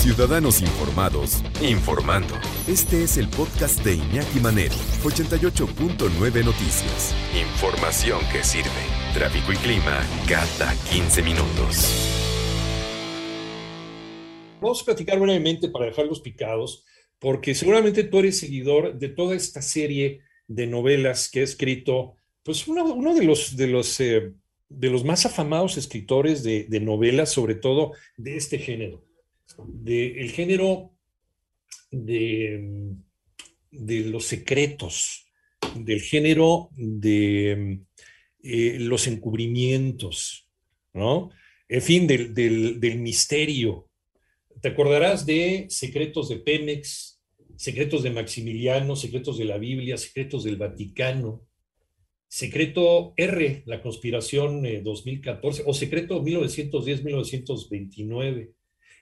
Ciudadanos Informados, informando. Este es el podcast de Iñaki Manero, 88.9 Noticias. Información que sirve. Tráfico y clima cada 15 minutos. Vamos a platicar brevemente para dejarlos picados, porque seguramente tú eres seguidor de toda esta serie de novelas que ha escrito, pues uno, de los, de los, eh, de los más afamados escritores de, de novelas, sobre todo de este género del género de, de, los secretos, del género de eh, los encubrimientos, ¿no? En fin, del, del, misterio. Te acordarás de secretos de Pemex, secretos de Maximiliano, secretos de la Biblia, secretos del Vaticano, secreto R, la conspiración 2014, eh, o secreto 1910-1929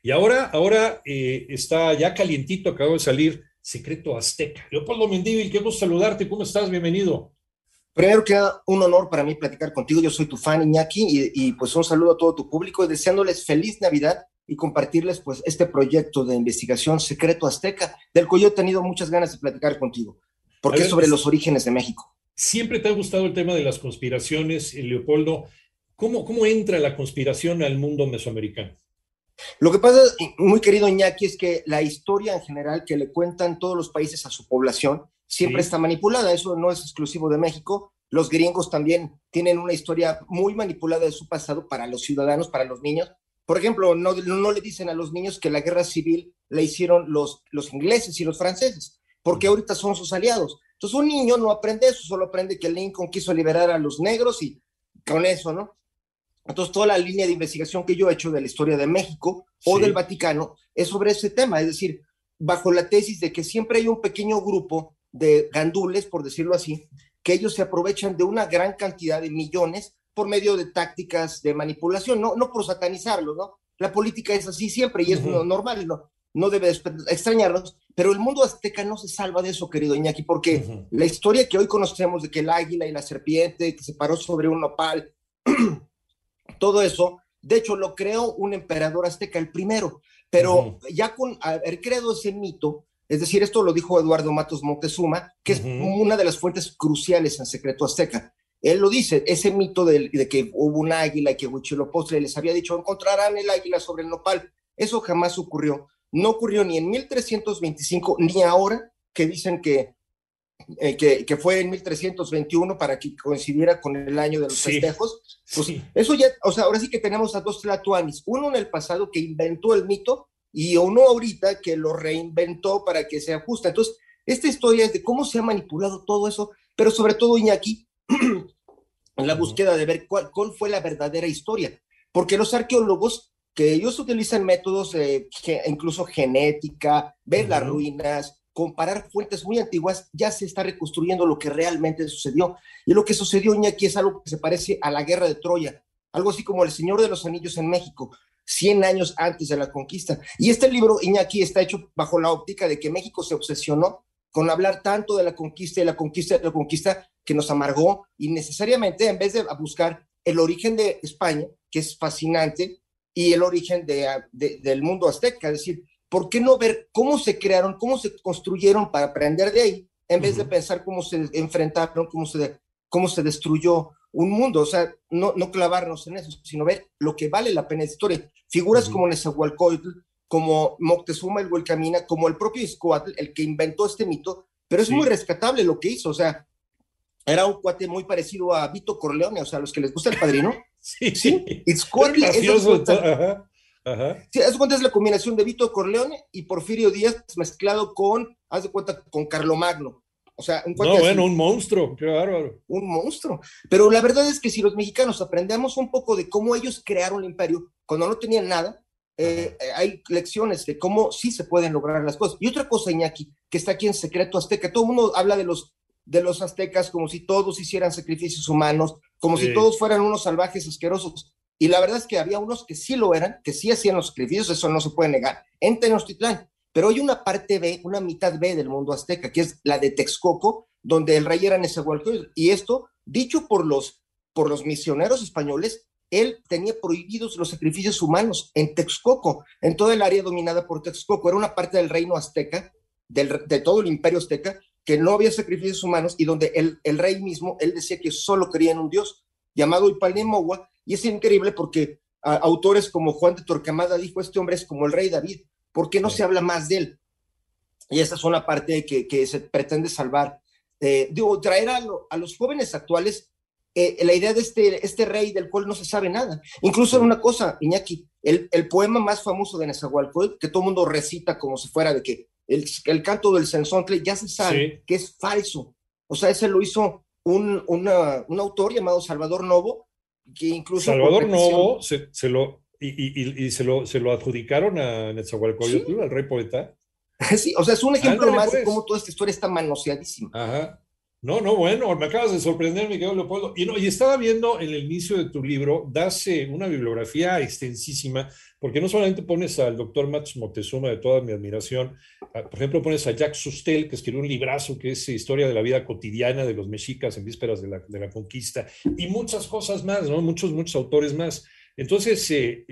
y ahora, ahora eh, está ya calientito, acabo de salir, Secreto Azteca. Leopoldo Mendívil, qué gusto saludarte, ¿cómo estás? Bienvenido. Primero que nada, un honor para mí platicar contigo, yo soy tu fan Iñaki y, pues un saludo a todo tu público y deseándoles feliz Navidad y compartirles pues este proyecto de investigación Secreto Azteca, del cual yo he tenido muchas ganas de platicar contigo, porque es sobre los orígenes de México. Siempre te ha gustado el tema de las conspiraciones, Leopoldo. ¿Cómo, cómo entra la conspiración al mundo mesoamericano? Lo que pasa, muy querido Iñaki, es que la historia en general que le cuentan todos los países a su población siempre está manipulada. Eso no es exclusivo de México. Los gringos también tienen una historia muy manipulada de su pasado para los ciudadanos, para los niños. Por ejemplo, no, no le dicen a los niños que la guerra civil la hicieron los, los ingleses y los franceses, porque ahorita son sus aliados. Entonces un niño no aprende eso, solo aprende que Lincoln quiso liberar a los negros y con eso, ¿no? Entonces, toda la línea de investigación que yo he hecho de la historia de México o del Vaticano es sobre ese tema, es decir, bajo la tesis de que siempre hay un pequeño grupo de gandules, por decirlo así, que ellos se aprovechan de una gran cantidad de millones por medio de tácticas de manipulación, no, no por satanizarlo, ¿no? La política es así siempre y es normal, ¿no? no debe extrañarnos, pero el mundo azteca no se salva de eso, querido Iñaki, porque la historia que hoy conocemos de que el águila y la serpiente que se paró sobre un nopal todo eso. De hecho, lo creó un emperador azteca, el primero, pero ya con haber creado ese mito, es decir, esto lo dijo Eduardo Matos Montezuma, que es una de las fuentes cruciales en secreto azteca. Él lo dice, ese mito de, que hubo un águila y que Huitzilopochtli les había dicho, encontrarán el águila sobre el nopal. Eso jamás ocurrió. No ocurrió ni en 1325 ni ahora que dicen que eh, que, fue en 1321 para que coincidiera con el año de los festejos. Pues eso ya, o sea, ahora sí que tenemos a dos Tlatuanis, uno en el pasado que inventó el mito y uno ahorita que lo reinventó para que se ajuste. Entonces, esta historia es de cómo se ha manipulado todo eso, pero sobre todo Iñaki, en la búsqueda de ver cuál, cuál, fue la verdadera historia, porque los arqueólogos que ellos utilizan métodos, eh, incluso genética, ver las ruinas, comparar fuentes muy antiguas, ya se está reconstruyendo lo que realmente sucedió. Y lo que sucedió, Iñaki, es algo que se parece a la guerra de Troya, algo así como el Señor de los Anillos en México, 100 años antes de la conquista. Y este libro, Iñaki, está hecho bajo la óptica de que México se obsesionó con hablar tanto de la conquista y la conquista de la conquista que nos amargó y necesariamente en vez de buscar el origen de España, que es fascinante, y el origen de, del mundo azteca, es decir, ¿por qué no ver cómo se crearon, cómo se construyeron para aprender de ahí, en vez de pensar cómo se enfrentaron, cómo se, cómo se destruyó un mundo? O sea, no, no clavarnos en eso, sino ver lo que vale la pena de historia. Figuras como Nezahualcóyotl, como Moctezuma el Huelcamina, como el propio Iscoatl, el que inventó este mito, pero es muy rescatable lo que hizo, o sea, era un cuate muy parecido a Vito Corleone, o sea, los que les gusta el padrino. sí, sí. Iscoatl es Sí, haz de cuenta es la combinación de Vito Corleone y Porfirio Díaz mezclado con, haz de cuenta, con Carlomagno. O sea, un No, bueno, un monstruo, qué bárbaro. Un monstruo. Pero la verdad es que si los mexicanos aprendemos un poco de cómo ellos crearon el imperio cuando no tenían nada, eh, eh, hay lecciones de cómo sí se pueden lograr las cosas. Y otra cosa, Iñaki, que está aquí en Secreto Azteca, todo el mundo habla de los, de los aztecas como si todos hicieran sacrificios humanos, como si todos fueran unos salvajes asquerosos. Y la verdad es que había unos que sí lo eran, que sí hacían los sacrificios, eso no se puede negar, en Tenochtitlán. Pero hay una parte B, una mitad B del mundo azteca, que es la de Texcoco, donde el rey era Nezahualcóyotl. Y esto, dicho por los, por los misioneros españoles, él tenía prohibidos los sacrificios humanos en Texcoco, en toda el área dominada por Texcoco. Era una parte del reino azteca, de todo el imperio azteca, que no había sacrificios humanos y donde el, el rey mismo, él decía que solo creía en un dios llamado Ipalnemohua, y es increíble porque autores como Juan de Torquemada dijo, este hombre es como el rey David, ¿por qué no se habla más de él? Y esa es una parte que, que se pretende salvar. Eh, digo, traer a, a, los jóvenes actuales eh, la idea de este, este rey del cual no se sabe nada. Incluso una cosa, Iñaki, el, el poema más famoso de Nezahualcóyotl, que todo el mundo recita como si fuera de que el, el canto del Censontle ya se sabe que es falso. O sea, ese lo hizo un, una, un autor llamado Salvador Novo, que incluso... Salvador Novo se, se lo, y, y, y, se, lo, se lo adjudicaron a Netzahualcóyotl, ¿Sí? al rey poeta. Sí, o sea, es un ejemplo Ándale, más pues. de cómo toda esta historia está manoseadísima. Ajá. No, no, bueno, me acabas de sorprender, mi querido Leopoldo. Y, no, y estaba viendo en el inicio de tu libro, das eh, una bibliografía extensísima, porque no solamente pones al doctor Max Moctezuma, de toda mi admiración, por ejemplo, pones a Jacques Sustel, que escribió un librazo que es Historia de la vida cotidiana de los mexicas en vísperas de la, de la conquista, y muchas cosas más, ¿no? Muchos, muchos autores más. Entonces, eh,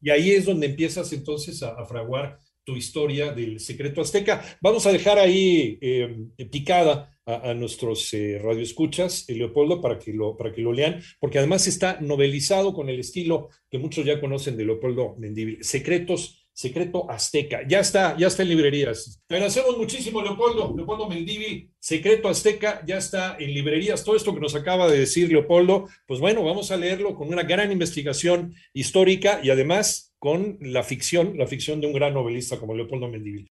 y ahí es donde empiezas entonces a, a fraguar tu historia del secreto azteca. Vamos a dejar ahí eh, picada a, a nuestros eh, radioescuchas, eh, Leopoldo, para que, lo, para que lo lean, porque además está novelizado con el estilo que muchos ya conocen de Leopoldo Mendívil, Secretos, Secreto Azteca. Ya está, ya está en librerías. Te agradecemos muchísimo, Leopoldo, Leopoldo Mendívil, Secreto Azteca, ya está en librerías. Todo esto que nos acaba de decir Leopoldo, pues bueno, vamos a leerlo con una gran investigación histórica y además con la ficción, la ficción de un gran novelista como Leopoldo Mendívil.